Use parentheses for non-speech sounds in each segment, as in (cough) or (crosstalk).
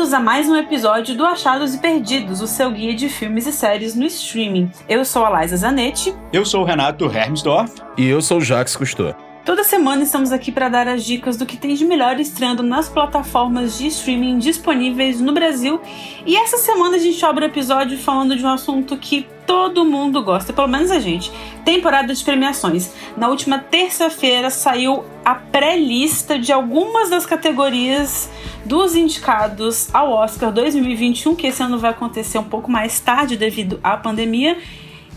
bem-vindos a mais um episódio do Achados e Perdidos, o seu guia de filmes e séries no streaming. Eu sou a Liza Zanetti. Eu sou o Renato Hermsdorf. E eu sou o Jax Cousteau. Toda semana estamos aqui para dar as dicas do que tem de melhor estreando nas plataformas de streaming disponíveis no Brasil. E essa semana a gente abre o episódio falando de um assunto que todo mundo gosta, pelo menos a gente. Temporada de premiações. Na última terça-feira saiu a pré-lista de algumas das categorias dos indicados ao Oscar 2021, que esse ano vai acontecer um pouco mais tarde devido à pandemia.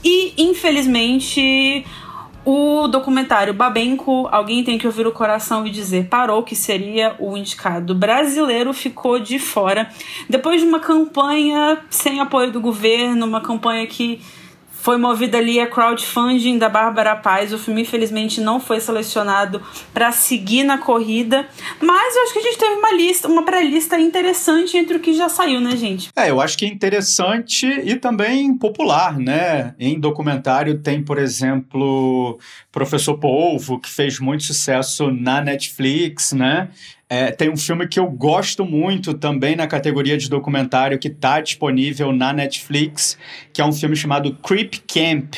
E infelizmente o documentário Babenco, Alguém Tem Que Ouvir o Coração e Dizer Parou, que seria o indicado brasileiro, ficou de fora. Depois de uma campanha sem apoio do governo, uma campanha que foi movida ali a crowdfunding da Bárbara Paz. O filme, infelizmente, não foi selecionado para seguir na corrida. Mas eu acho que a gente teve uma lista, uma pré-lista interessante entre o que já saiu, né, gente? É, eu acho que é interessante e também popular, né? Em documentário tem, por exemplo, Professor Polvo, que fez muito sucesso na Netflix, né? É, tem um filme que eu gosto muito também na categoria de documentário que está disponível na Netflix, que é um filme chamado Creep Camp.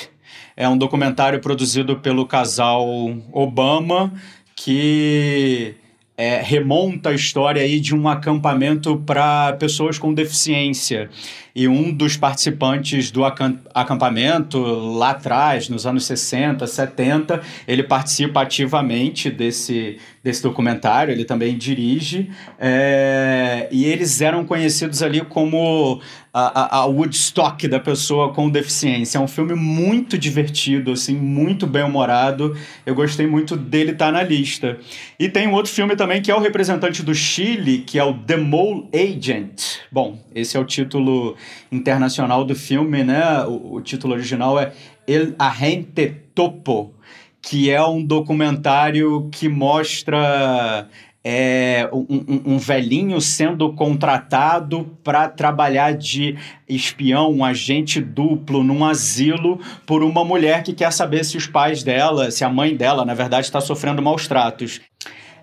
É um documentário produzido pelo casal Obama que é, remonta a história aí de um acampamento para pessoas com deficiência. E um dos participantes do acampamento, lá atrás, nos anos 60, 70, ele participa ativamente desse, desse documentário, ele também dirige, é, e eles eram conhecidos ali como a, a, Woodstock da pessoa com deficiência. É um filme muito divertido, assim, muito bem humorado. Eu gostei muito dele estar tá na lista. E tem um outro filme também que é o representante do Chile, que é o The Mole Agent. Bom, esse é o título internacional do filme, né? O, o título original é El Agente Topo que é um documentário que mostra é, um, um, velhinho sendo contratado para trabalhar de espião, um agente duplo num asilo por uma mulher que quer saber se os pais dela, se a mãe dela, na verdade, está sofrendo maus tratos.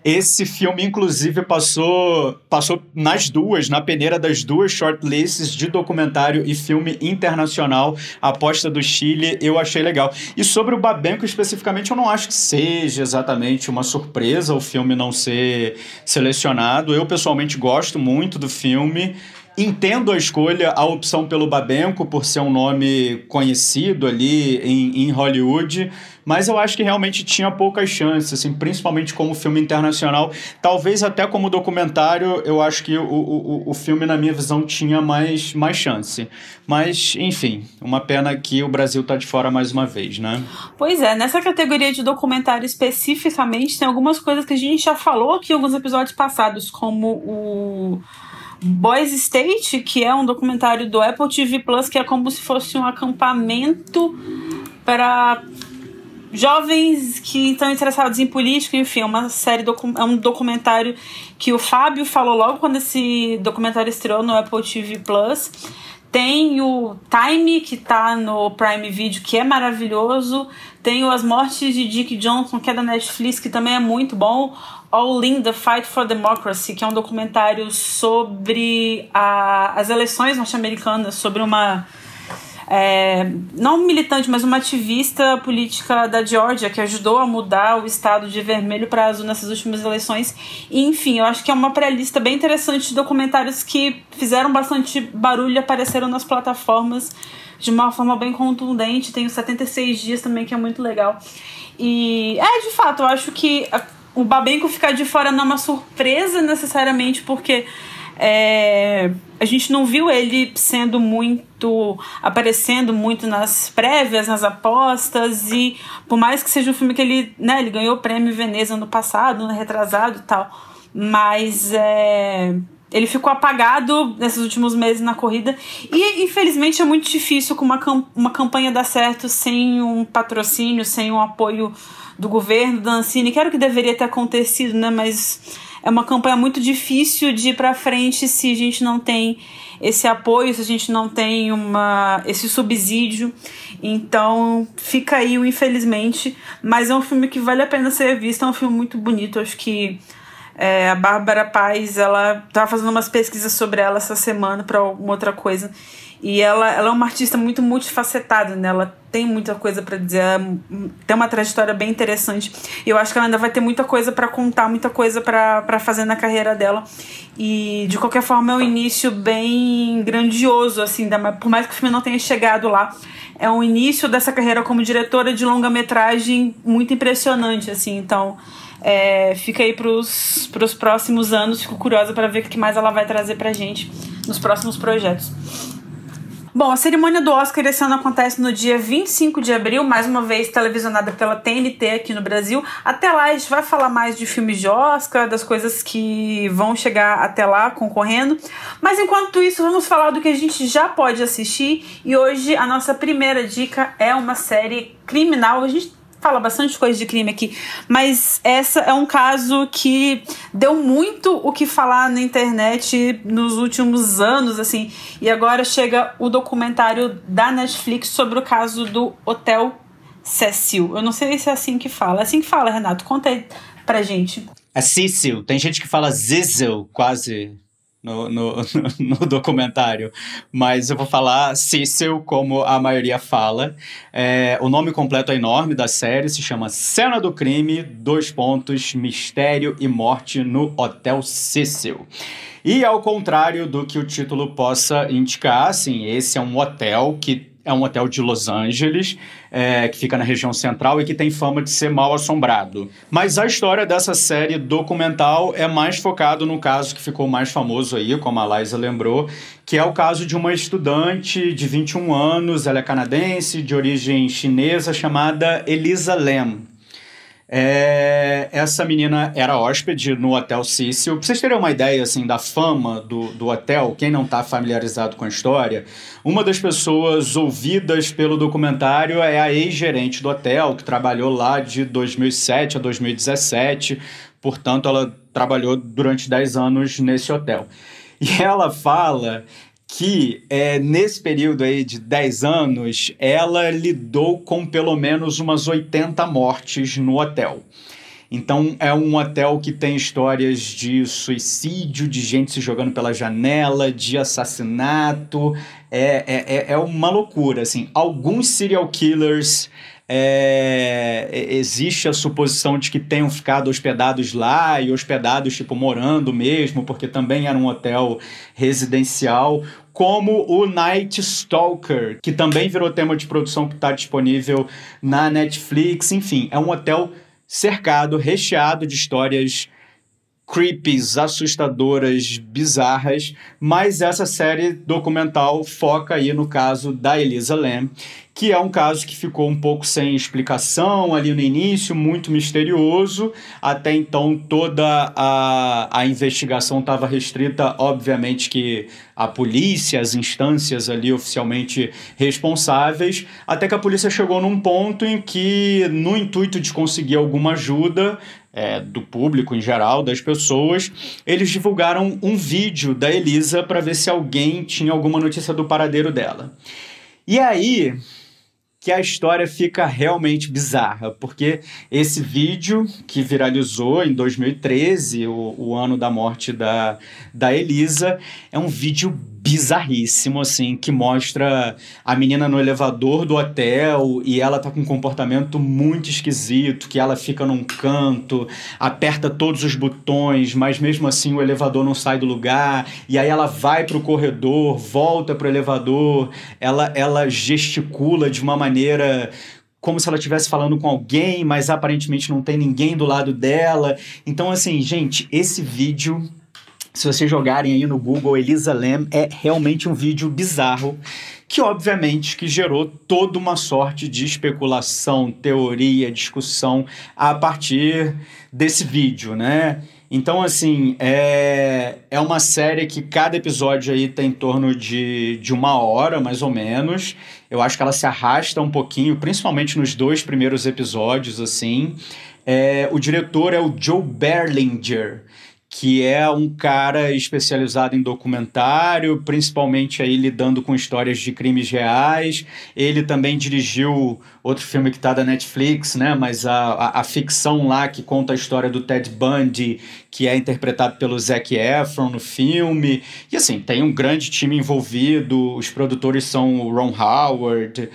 Esse filme, inclusive, passou, passou nas duas, na peneira das duas shortlists de documentário e filme internacional. Aposta do Chile, eu achei legal. E sobre o Babenco especificamente, eu não acho que seja exatamente uma surpresa o filme não ser selecionado. Eu, pessoalmente, gosto muito do filme. Entendo a escolha, a opção pelo Babenco, por ser um nome conhecido ali em, em Hollywood mas eu acho que realmente tinha poucas chances, assim, principalmente como filme internacional. Talvez até como documentário, eu acho que o, o, o filme, na minha visão, tinha mais, mais chance. Mas, enfim, uma pena que o Brasil tá de fora mais uma vez, né? Pois é, nessa categoria de documentário especificamente, tem algumas coisas que a gente já falou aqui em alguns episódios passados, como o. Boys State, que é um documentário do Apple TV Plus, que é como se fosse um acampamento para jovens que estão interessados em política, enfim, é uma série, é um documentário que o Fábio falou logo quando esse documentário estreou no Apple TV Plus. Tem o Time, que tá no Prime Video, que é maravilhoso. Tem o As Mortes de Dick Johnson, que é da Netflix, que também é muito bom. All In, The Fight for Democracy, que é um documentário sobre a, as eleições norte-americanas, sobre uma é, não militante, mas uma ativista política da Geórgia que ajudou a mudar o estado de vermelho para azul nessas últimas eleições. E, enfim, eu acho que é uma pré-lista bem interessante de documentários que fizeram bastante barulho e apareceram nas plataformas de uma forma bem contundente. Tem os 76 dias também, que é muito legal. E é, de fato, eu acho que o Babenco ficar de fora não é uma surpresa necessariamente, porque é, a gente não viu ele sendo muito. aparecendo muito nas prévias, nas apostas, e por mais que seja um filme que ele, né, ele ganhou o prêmio Veneza no passado, no retrasado e tal, mas é, ele ficou apagado nesses últimos meses na corrida, e infelizmente é muito difícil com uma, uma campanha dar certo sem um patrocínio, sem um apoio do governo, da Ancine, que era o que deveria ter acontecido, né, mas é uma campanha muito difícil de ir para frente se a gente não tem esse apoio, se a gente não tem uma, esse subsídio. Então fica aí o infelizmente, mas é um filme que vale a pena ser visto, é um filme muito bonito, acho que É, a Bárbara Paz, ela tava fazendo umas pesquisas sobre ela essa semana para alguma outra coisa. E ela, ela é uma artista muito multifacetada, né? Ela tem muita coisa para dizer, tem uma trajetória bem interessante. E eu acho que ela ainda vai ter muita coisa para contar, muita coisa para fazer na carreira dela. E de qualquer forma é um início bem grandioso, assim, por mais que o filme não tenha chegado lá. É um início dessa carreira como diretora de longa-metragem muito impressionante, assim. Então, é, fica aí pros, pros próximos anos. Fico curiosa para ver o que mais ela vai trazer pra gente nos próximos projetos. Bom, a cerimônia do Oscar esse ano acontece no dia 25 de abril, mais uma vez televisionada pela TNT aqui no Brasil. Até lá a gente vai falar mais de filmes de Oscar, das coisas que vão chegar até lá concorrendo. Mas enquanto isso, vamos falar do que a gente já pode assistir. E hoje a nossa primeira dica é uma série criminal. A gente fala bastante coisa de crime aqui, mas essa é um caso que deu muito o que falar na internet nos últimos anos, assim, e agora chega o documentário da Netflix sobre o caso do Hotel Cecil. Eu não sei se é assim que fala. É assim que fala, Renato. Conta aí pra gente. É Cecil. Tem gente que fala Zizzle, quase no, no, (laughs) no, documentário, mas eu vou falar Cecil como a maioria fala. É, o nome completo é enorme da série, se chama Cena do Crime, dois pontos, mistério e morte no Hotel Cecil. E ao contrário do que o título possa indicar, assim, esse é um hotel que é um hotel de Los Angeles, é, que fica na região central e que tem fama de ser mal assombrado. Mas a história dessa série documental é mais focado no caso que ficou mais famoso aí, como a Liza lembrou, que é o caso de uma estudante de 21 anos, ela é canadense, de origem chinesa, chamada Elisa Lam. É, essa menina era hóspede no Hotel Cecil. Pra vocês terem uma ideia assim, da fama do, do hotel, quem não está familiarizado com a história, uma das pessoas ouvidas pelo documentário é a ex-gerente do hotel, que trabalhou lá de 2007 a 2017. Portanto, ela trabalhou durante 10 anos nesse hotel. E ela fala que é, nesse período aí de 10 anos, ela lidou com pelo menos umas 80 mortes no hotel. Então é um hotel que tem histórias de suicídio, de gente se jogando pela janela, de assassinato. É, é, é, é uma loucura, assim. Alguns serial killers é, existe a suposição de que tenham ficado hospedados lá e hospedados, tipo, morando mesmo, porque também era um hotel residencial como o Night Stalker, que também virou tema de produção que está disponível na Netflix. Enfim, é um hotel cercado, recheado de histórias creepies, assustadoras, bizarras, mas essa série documental foca aí no caso da Elisa Lam, que é um caso que ficou um pouco sem explicação ali no início, muito misterioso. Até então, toda a, a investigação estava restrita, obviamente, que a polícia, as instâncias ali oficialmente responsáveis, até que a polícia chegou num ponto em que, no intuito de conseguir alguma ajuda, é, do público em geral, das pessoas, eles divulgaram um vídeo da Elisa para ver se alguém tinha alguma notícia do paradeiro dela. E aí, que a história fica realmente bizarra, porque esse vídeo que viralizou em 2013, o, o ano da morte da, da Elisa, é um vídeo bizarríssimo, assim, que mostra a menina no elevador do hotel e ela tá com um comportamento muito esquisito, que ela fica num canto, aperta todos os botões, mas mesmo assim o elevador não sai do lugar, e aí ela vai pro corredor, volta pro elevador, ela, ela gesticula de uma maneira como se ela estivesse falando com alguém, mas aparentemente não tem ninguém do lado dela. Então, assim, gente, esse vídeo se vocês jogarem aí no Google Elisa Lam, é realmente um vídeo bizarro que obviamente que gerou toda uma sorte de especulação, teoria, discussão a partir desse vídeo, né? Então, assim, é, é uma série que cada episódio aí tem em torno de, de uma hora, mais ou menos. Eu acho que ela se arrasta um pouquinho, principalmente nos dois primeiros episódios, assim. É, o diretor é o Joe Berlinger, que é um cara especializado em documentário, principalmente aí lidando com histórias de crimes reais. Ele também dirigiu outro filme que está da Netflix, né? Mas a, a, a, ficção lá que conta a história do Ted Bundy, que é interpretado pelo Zac Efron no filme. E assim, tem um grande time envolvido, os produtores são o Ron Howard,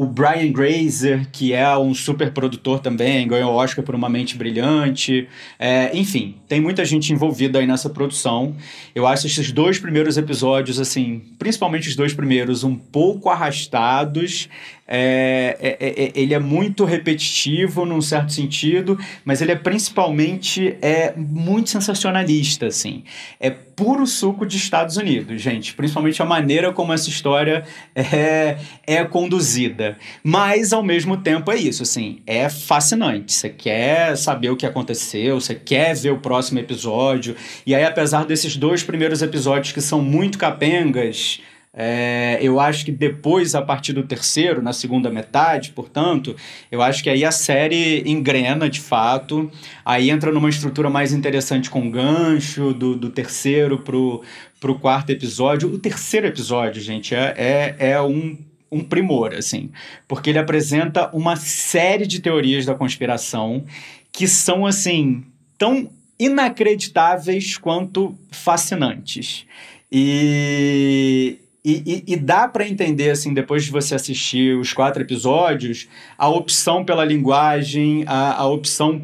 o Brian Grazer, que é um super produtor também, ganhou o Oscar por Uma Mente Brilhante. É, enfim, tem muita gente envolvida aí nessa produção. Eu acho esses dois primeiros episódios, assim, principalmente os dois primeiros, um pouco arrastados. É, é, é, é, ele é muito repetitivo num certo sentido, mas ele é principalmente é muito sensacionalista, assim. É puro suco de Estados Unidos, gente. Principalmente a maneira como essa história é, é conduzida. Mas, ao mesmo tempo, é isso, assim. É fascinante. Você quer saber o que aconteceu, você quer ver o próximo episódio. E aí, apesar desses dois primeiros episódios que são muito capengas é, eu acho que depois, a partir do terceiro, na segunda metade, portanto, eu acho que aí a série engrena de fato, aí entra numa estrutura mais interessante com gancho do, do terceiro pro, pro quarto episódio. O terceiro episódio, gente, é, é, é um um primor, assim, porque ele apresenta uma série de teorias da conspiração que são, assim, tão inacreditáveis quanto fascinantes. E, e, e, e, dá para entender, assim, depois de você assistir os quatro episódios, a opção pela linguagem, a, a opção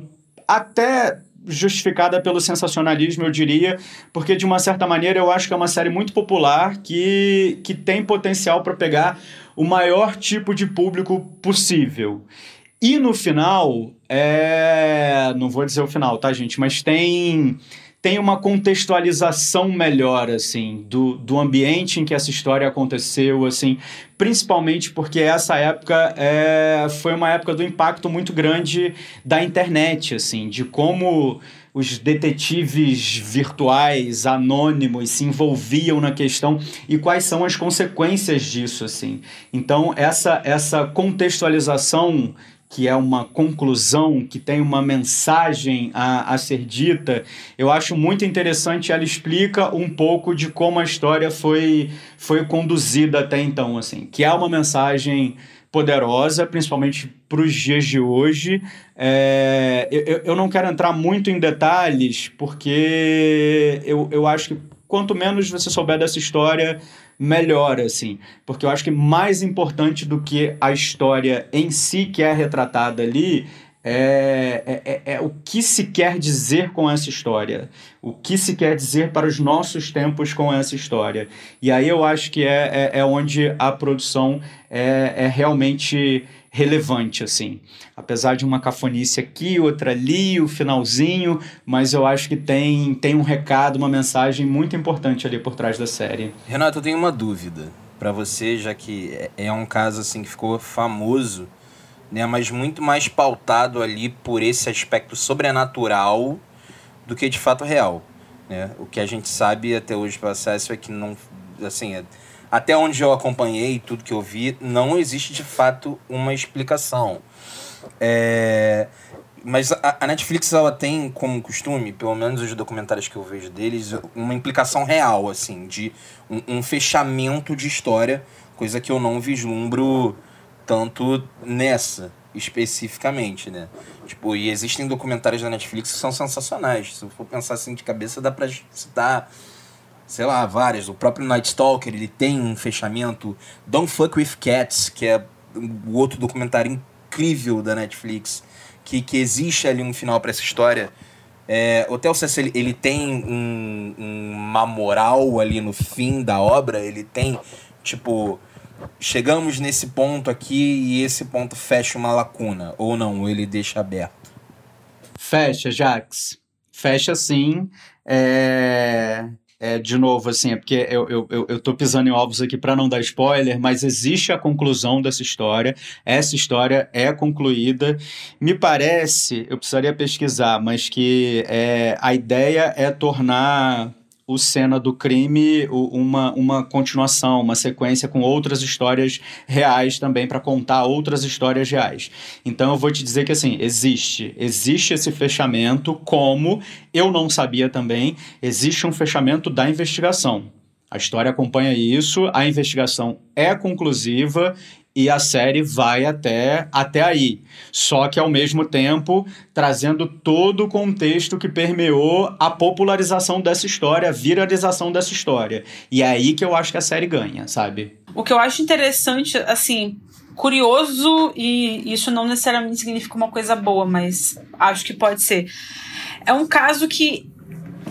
até justificada pelo sensacionalismo, eu diria, porque de uma certa maneira eu acho que é uma série muito popular que, que tem potencial para pegar o maior tipo de público possível. E no final, é... não vou dizer o final, tá, gente? Mas tem tem uma contextualização melhor, assim, do, do ambiente em que essa história aconteceu, assim, principalmente porque essa época é, foi uma época do impacto muito grande da internet, assim, de como os detetives virtuais anônimos se envolviam na questão e quais são as consequências disso, assim. Então, essa, essa contextualização que é uma conclusão, que tem uma mensagem a, a ser dita, eu acho muito interessante. Ela explica um pouco de como a história foi, foi conduzida até então, assim, que é uma mensagem poderosa, principalmente para os dias de hoje. É, eu, eu não quero entrar muito em detalhes, porque eu, eu acho que quanto menos você souber dessa história, melhor, assim. Porque eu acho que mais importante do que a história em si que é retratada ali é, é, é, é, o que se quer dizer com essa história, o que se quer dizer para os nossos tempos com essa história. E aí eu acho que é, é, é onde a produção é, é realmente relevante, assim. Apesar de uma cafonice aqui, outra ali, o finalzinho, mas eu acho que tem, tem um recado, uma mensagem muito importante ali por trás da série. Renato, eu tenho uma dúvida para você, já que é, é um caso assim que ficou famoso, né, mas muito mais pautado ali por esse aspecto sobrenatural do que de fato real. Né? O que a gente sabe até hoje pelo acesso é que não, assim, é, até onde eu acompanhei, tudo que eu vi, não existe de fato uma explicação. É, mas a, Netflix ela tem como costume, pelo menos os documentários que eu vejo deles, uma implicação real, assim, de um, um fechamento de história, coisa que eu não vislumbro tanto nessa especificamente, né? Tipo, e existem documentários da Netflix que são sensacionais. Se eu for pensar assim de cabeça, dá pra citar sei lá, várias. O próprio Night Stalker, ele tem um fechamento. Don't Fuck With Cats, que é o outro documentário incrível da Netflix, que, que existe ali um final para essa história. É, Hotel Cecil, ele tem um, um, uma moral ali no fim da obra, ele tem, tipo, chegamos nesse ponto aqui e esse ponto fecha uma lacuna, ou não, ele deixa aberto? Fecha, Jax. Fecha sim. É é, de novo, assim, é porque eu, eu, eu, eu tô pisando em ovos aqui para não dar spoiler, mas existe a conclusão dessa história. Essa história é concluída. Me parece, eu precisaria pesquisar, mas que é, a ideia é tornar o Cena do Crime uma, uma continuação, uma sequência com outras histórias reais também para contar outras histórias reais. Então eu vou te dizer que assim, existe, existe esse fechamento como eu não sabia também, existe um fechamento da investigação. A história acompanha isso, a investigação é conclusiva e a série vai até, até aí. Só que, ao mesmo tempo, trazendo todo o contexto que permeou a popularização dessa história, a viralização dessa história. E é aí que eu acho que a série ganha, sabe? O que eu acho interessante, assim, curioso, e isso não necessariamente significa uma coisa boa, mas acho que pode ser. É um caso que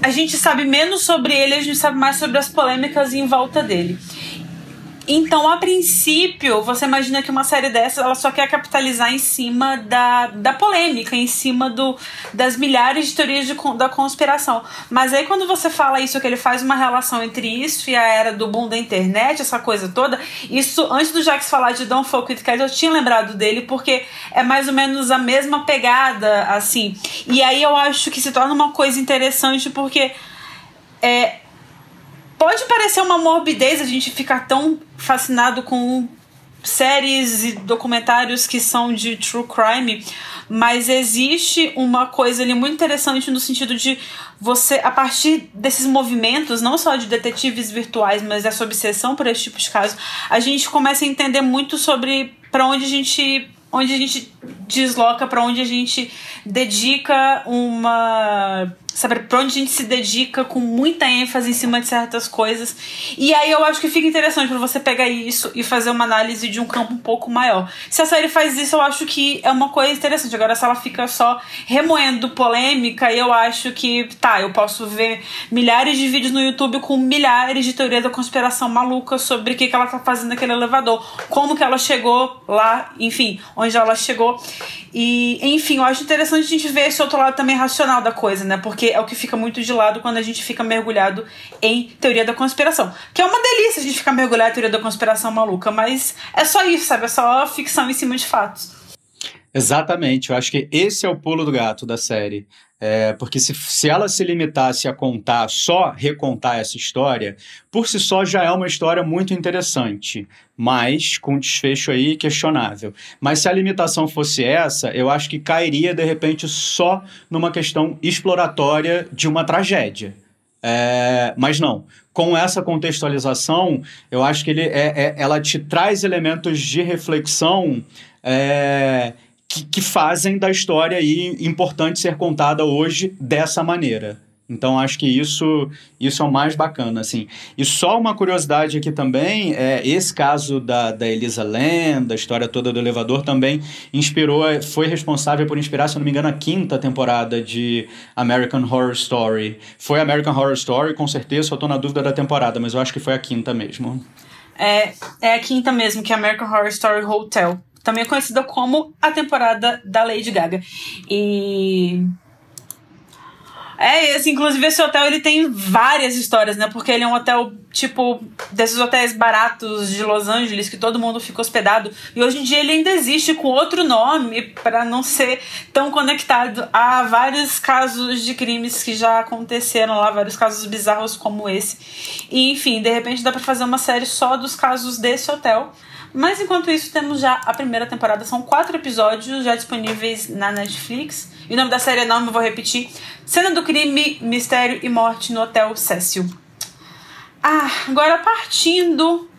a gente sabe menos sobre ele, a gente sabe mais sobre as polêmicas em volta dele. Então, a princípio, você imagina que uma série dessa ela só quer capitalizar em cima da, da polêmica, em cima do, das milhares de teorias de, da conspiração. Mas aí, quando você fala isso, que ele faz uma relação entre isso e a era do boom da internet, essa coisa toda, isso, antes do Jax falar de Don't Fuck With Cats, eu tinha lembrado dele, porque é mais ou menos a mesma pegada, assim. E aí eu acho que se torna uma coisa interessante, porque. É, pode parecer uma morbidez a gente ficar tão fascinado com séries e documentários que são de true crime, mas existe uma coisa ali muito interessante no sentido de você, a partir desses movimentos, não só de detetives virtuais, mas dessa obsessão por esse tipo de caso, a gente começa a entender muito sobre para onde a gente onde a gente desloca, para onde a gente dedica uma sabe, pra onde a gente se dedica com muita ênfase em cima de certas coisas. E aí eu acho que fica interessante para você pegar isso e fazer uma análise de um campo um pouco maior. Se a série faz isso, eu acho que é uma coisa interessante. Agora, se ela fica só remoendo polêmica, eu acho que, tá, eu posso ver milhares de vídeos no YouTube com milhares de teorias da conspiração maluca sobre o que, que ela tá fazendo naquele elevador, como que ela chegou lá, enfim, onde ela chegou. E, enfim, eu acho interessante a gente ver esse outro lado também racional da coisa, né? Porque é o que fica muito de lado quando a gente fica mergulhado em teoria da conspiração. Que é uma delícia a gente ficar mergulhado em teoria da conspiração maluca, mas é só isso, sabe? É só ficção em cima de fatos. Exatamente, eu acho que esse é o pulo do gato da série. É, porque se, se ela se limitasse a contar, só recontar essa história, por si só já é uma história muito interessante, mas com um desfecho aí questionável. Mas se a limitação fosse essa, eu acho que cairia de repente só numa questão exploratória de uma tragédia. É, mas não, com essa contextualização, eu acho que ele é, é ela te traz elementos de reflexão é, que, que fazem da história aí importante ser contada hoje dessa maneira. Então acho que isso isso é o mais bacana, assim. E só uma curiosidade aqui também, é, esse caso da, da Elisa Lam, da história toda do elevador, também inspirou, foi responsável por inspirar, se não me engano, a quinta temporada de American Horror Story. Foi American Horror Story, com certeza, só estou na dúvida da temporada, mas eu acho que foi a quinta mesmo. É, é a quinta mesmo, que é American Horror Story Hotel também é conhecida como a temporada da Lady Gaga. E é, esse, inclusive esse hotel ele tem várias histórias, né? Porque ele é um hotel, tipo, desses hotéis baratos de Los Angeles que todo mundo fica hospedado. E hoje em dia ele ainda existe com outro nome para não ser tão conectado a vários casos de crimes que já aconteceram lá, vários casos bizarros como esse. E enfim, de repente dá para fazer uma série só dos casos desse hotel. Mas enquanto isso, temos já a primeira temporada. São quatro episódios já disponíveis na Netflix. E o nome da série é enorme, vou repetir. Cena do crime, mistério e morte no Hotel Cecil. Ah, agora partindo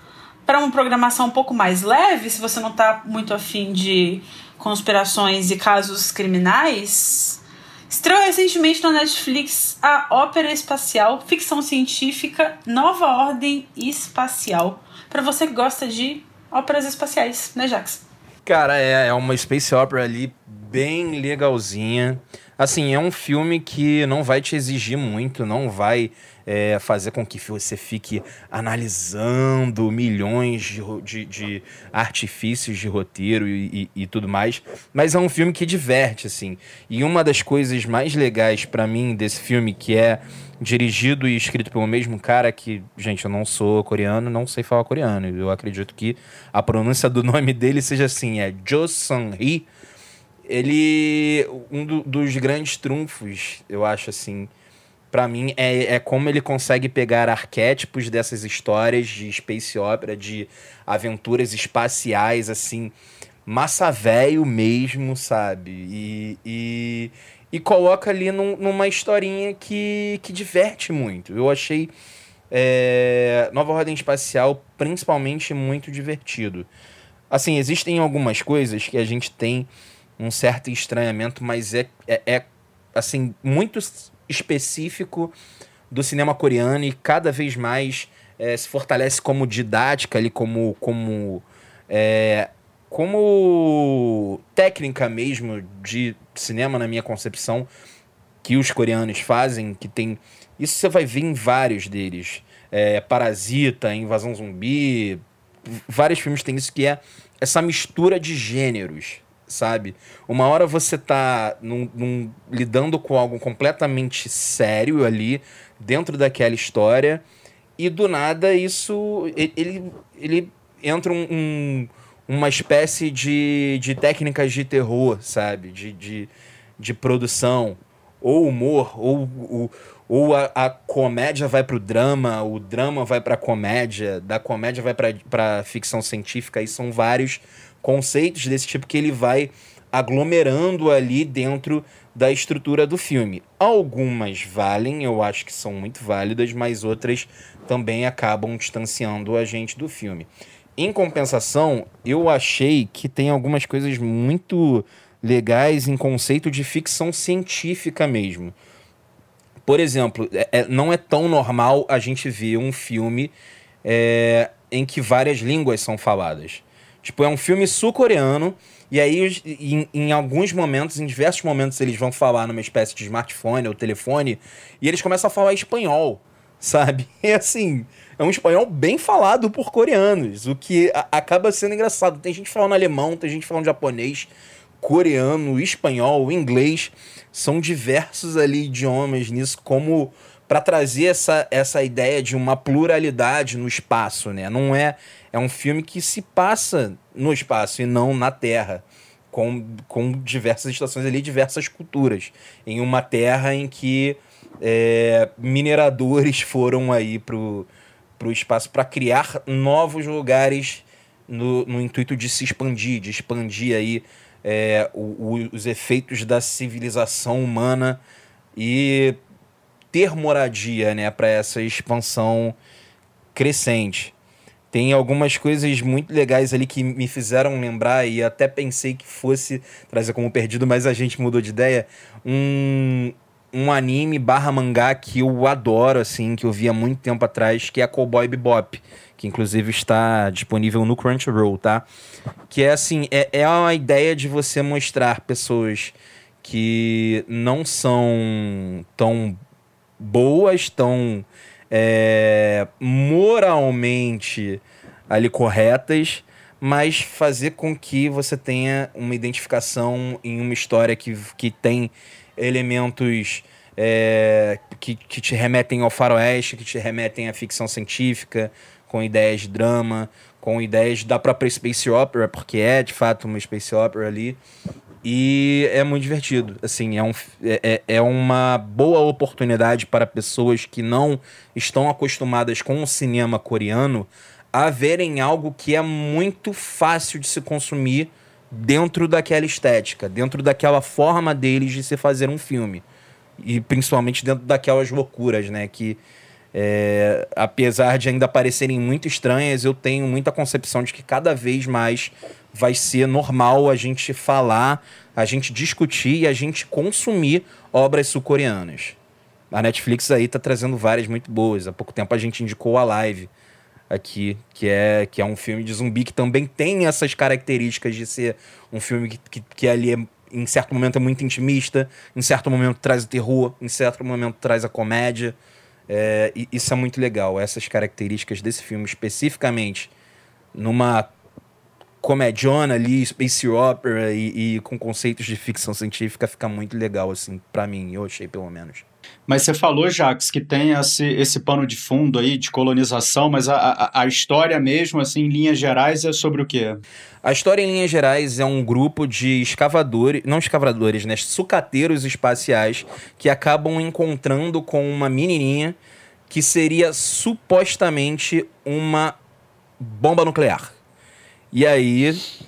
para uma programação um pouco mais leve, se você não está muito afim de conspirações e casos criminais, estreou recentemente na Netflix a ópera espacial ficção científica Nova Ordem Espacial. Para você que gosta de óperas espaciais, né, Jax? Cara, é, é uma space opera ali bem legalzinha. Assim, é um filme que não vai te exigir muito, não vai é, fazer com que você fique analisando milhões de, de, de artifícios de roteiro e, e, e, tudo mais, mas é um filme que diverte, assim. E uma das coisas mais legais para mim desse filme, que é dirigido e escrito pelo mesmo cara que, gente, eu não sou coreano, não sei falar coreano. Eu acredito que a pronúncia do (laughs) nome dele seja assim, é Jo Sun-hee. Ele um do, dos grandes trunfos, eu acho assim, para mim, é, é como ele consegue pegar arquétipos dessas histórias de space opera, de aventuras espaciais, assim, massa velho mesmo, sabe? E, e, e coloca ali num, numa historinha que, que diverte muito. Eu achei é, Nova Ordem Espacial principalmente muito divertido. Assim, existem algumas coisas que a gente tem um certo estranhamento, mas é, é, é assim, muito específico do cinema coreano e cada vez mais é, se fortalece como didática ali, como, como, é, como técnica mesmo de cinema, na minha concepção, que os coreanos fazem, que tem... Isso você vai ver em vários deles. É, Parasita, Invasão Zumbi, vários filmes têm isso, que é essa mistura de gêneros sabe? Uma hora você tá num, num, lidando com algo completamente sério ali, dentro daquela história, e do nada isso. Ele, ele entra um, um, uma espécie de, de técnicas de terror, sabe? De, de, de produção, ou humor, ou. ou ou a, a comédia vai pro drama, o drama vai pra comédia, da comédia vai pra, pra ficção científica, e são vários conceitos desse tipo que ele vai aglomerando ali dentro da estrutura do filme. Algumas valem, eu acho que são muito válidas, mas outras também acabam distanciando a gente do filme. Em compensação, eu achei que tem algumas coisas muito legais em conceito de ficção científica mesmo. Por exemplo, é, é não é tão normal a gente ver um filme é, em que várias línguas são faladas. Tipo, é um filme sul-coreano. E aí, em, em, alguns momentos, em diversos momentos, eles vão falar numa espécie de smartphone ou telefone. E eles começam a falar espanhol, sabe? (laughs) E assim, é um espanhol bem falado por coreanos. O que a, acaba sendo engraçado. Tem gente falando alemão, tem gente falando japonês, coreano, espanhol, inglês. São diversos ali idiomas nisso, como para trazer essa, essa ideia de uma pluralidade no espaço, né? Não é é um filme que se passa no espaço e não na Terra, com, com diversas estações ali, diversas culturas, em uma Terra em que é, mineradores (laughs) foram aí pro, pro espaço para criar novos lugares no, no intuito de se expandir, de expandir aí é, o, o, os efeitos da civilização humana e ter moradia né, para essa expansão crescente. Tem algumas coisas muito legais ali que me fizeram lembrar e até pensei que fosse trazer como perdido, mas a gente mudou de ideia. Um, um anime barra mangá que eu adoro, assim, que eu vi há muito tempo atrás, que é Cowboy Bebop, que inclusive está disponível no Crunchyroll, tá? Que é assim, é, é uma ideia de você mostrar pessoas que não são tão boas, tão é, moralmente ali corretas, mas fazer com que você tenha uma identificação em uma história que, que tem elementos é, que, que te remetem ao faroeste, que te remetem à ficção científica, com ideias de drama, com ideias da própria space opera, porque é de fato uma space opera ali. E é muito divertido. Assim, é, um, é, é, é uma boa oportunidade para pessoas que não estão acostumadas com o cinema coreano a verem algo que é muito fácil de se consumir dentro daquela estética, dentro daquela forma deles de se fazer um filme. E principalmente dentro daquelas loucuras, né? Que é, apesar de ainda parecerem muito estranhas, eu tenho muita concepção de que cada vez mais vai ser normal a gente falar, a gente discutir e a gente consumir obras sul-coreanas. A Netflix aí tá trazendo várias muito boas. Há pouco tempo a gente indicou a Live aqui, que é, que é um filme de zumbi que também tem essas características de ser um filme que, que, que ali é, em certo momento é muito intimista, em certo momento traz o terror, em certo momento traz a comédia. É, isso é muito legal, essas características desse filme especificamente numa comediona ali, space opera e, e, com conceitos de ficção científica fica muito legal, assim, para mim, eu achei pelo menos. Mas você falou, Jacques, que tem esse, esse pano de fundo aí de colonização, mas a, a, a, história mesmo, assim, em linhas gerais, é sobre o quê? A história, em linhas gerais, é um grupo de escavadores, não escavadores, né? Sucateiros espaciais que acabam encontrando com uma menininha que seria supostamente uma bomba nuclear. E aí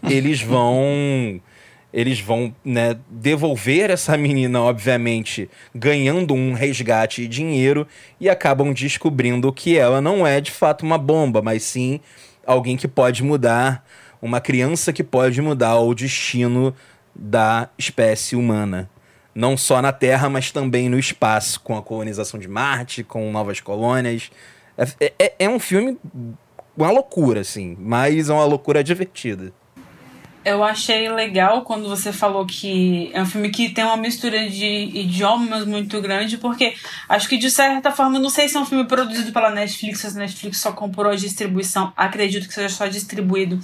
eles vão eles vão né, devolver essa menina, obviamente, ganhando um resgate e dinheiro, e acabam descobrindo que ela não é de fato uma bomba, mas sim alguém que pode mudar, uma criança que pode mudar o destino da espécie humana. Não só na Terra, mas também no espaço, com a colonização de Marte, com novas colônias. É, é, é um filme uma loucura, assim, mas é uma loucura divertida. Eu achei legal quando você falou que é um filme que tem uma mistura de idiomas muito grande, porque acho que de certa forma, não sei se é um filme produzido pela Netflix, se a Netflix só comprou a distribuição, acredito que seja só distribuído,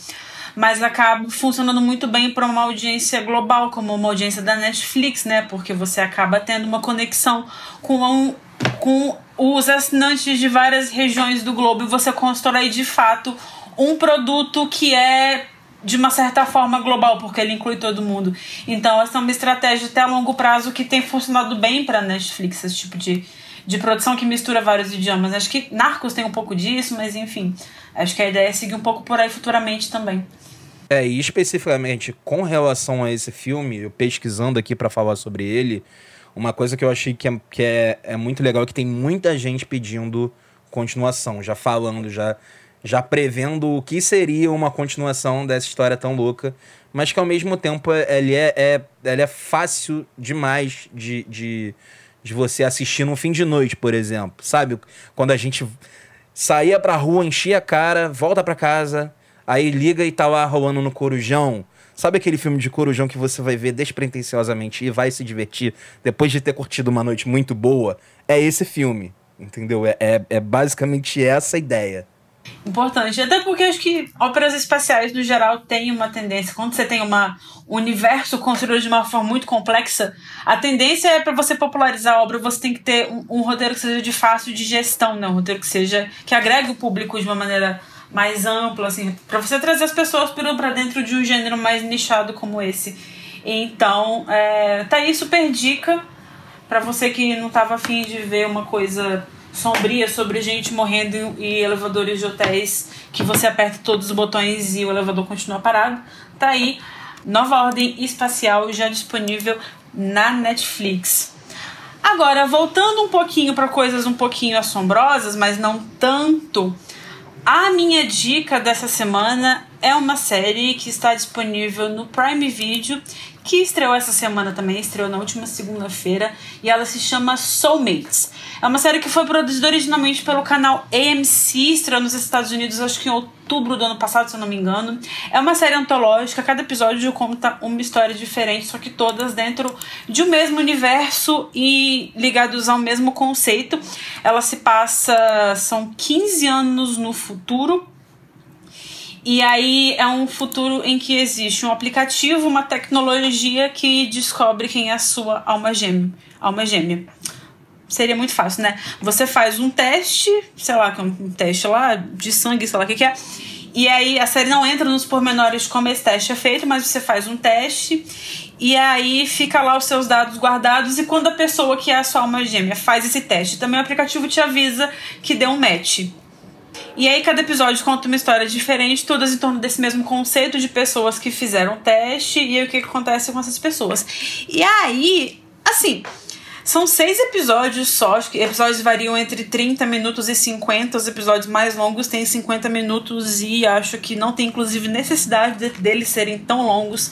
mas acaba funcionando muito bem para uma audiência global, como uma audiência da Netflix, né? Porque você acaba tendo uma conexão com, um, com os assinantes de várias regiões do globo e você constrói de fato um produto que é de uma certa forma global, porque ele inclui todo mundo. Então, essa é uma estratégia até a longo prazo que tem funcionado bem para Netflix, esse tipo de, de produção que mistura vários idiomas. Acho que Narcos tem um pouco disso, mas enfim, acho que a ideia é seguir um pouco por aí futuramente também. É, e especificamente com relação a esse filme, eu pesquisando aqui para falar sobre ele, uma coisa que eu achei que, é, que é, é muito legal é que tem muita gente pedindo continuação, já falando, já já prevendo o que seria uma continuação dessa história tão louca, mas que ao mesmo tempo ele é, é, ele é fácil demais de, de, de você assistir no fim de noite, por exemplo. Sabe? Quando a gente saía pra rua, enchia a cara, volta pra casa, aí liga e tá lá rolando no Corujão. Sabe aquele filme de Corujão que você vai ver despretensiosamente e vai se divertir depois de ter curtido uma noite muito boa? É esse filme, entendeu? É, é, é basicamente essa ideia. Importante. Até porque acho que óperas espaciais, no geral, têm uma tendência. Quando você tem uma, um universo construído de uma forma muito complexa, a tendência é para você popularizar a obra, você tem que ter um, um, roteiro que seja de fácil digestão, né? Um roteiro que seja. que agregue o público de uma maneira mais ampla, assim, para você trazer as pessoas para dentro de um gênero mais nichado como esse. Então, é, tá aí super dica para você que não tava afim de ver uma coisa sombria sobre gente morrendo em elevadores de hotéis que você aperta todos os botões e o elevador continua parado. Tá aí, Nova Ordem Espacial já disponível na Netflix. Agora, voltando um pouquinho para coisas um pouquinho assombrosas, mas não tanto. A minha dica dessa semana é uma série que está disponível no Prime Video, que estreou essa semana também, estreou na última segunda-feira, e ela se chama Soulmates. É uma série que foi produzida originalmente pelo canal AMC, estreou nos Estados Unidos, acho que em outubro do ano passado, se eu não me engano. É uma série antológica, cada episódio conta uma história diferente, só que todas dentro de um mesmo universo e ligados ao mesmo conceito. Ela se passa, são 15 anos no futuro, e aí é um futuro em que existe um aplicativo, uma tecnologia que descobre quem é a sua alma gêmea. Alma gêmea seria muito fácil, né? Você faz um teste, sei lá, um teste lá de sangue, sei lá o que, que é. E aí a série não entra nos pormenores como esse teste é feito, mas você faz um teste e aí fica lá os seus dados guardados e quando a pessoa que é a sua alma gêmea faz esse teste, também o aplicativo te avisa que deu um match. E aí cada episódio conta uma história diferente, todas em torno desse mesmo conceito de pessoas que fizeram teste e o que, que acontece com essas pessoas. E aí, assim, são seis episódios só, acho que episódios variam entre 30 minutos e 50. Os episódios mais longos têm 50 minutos e acho que não tem inclusive necessidade de, deles serem tão longos.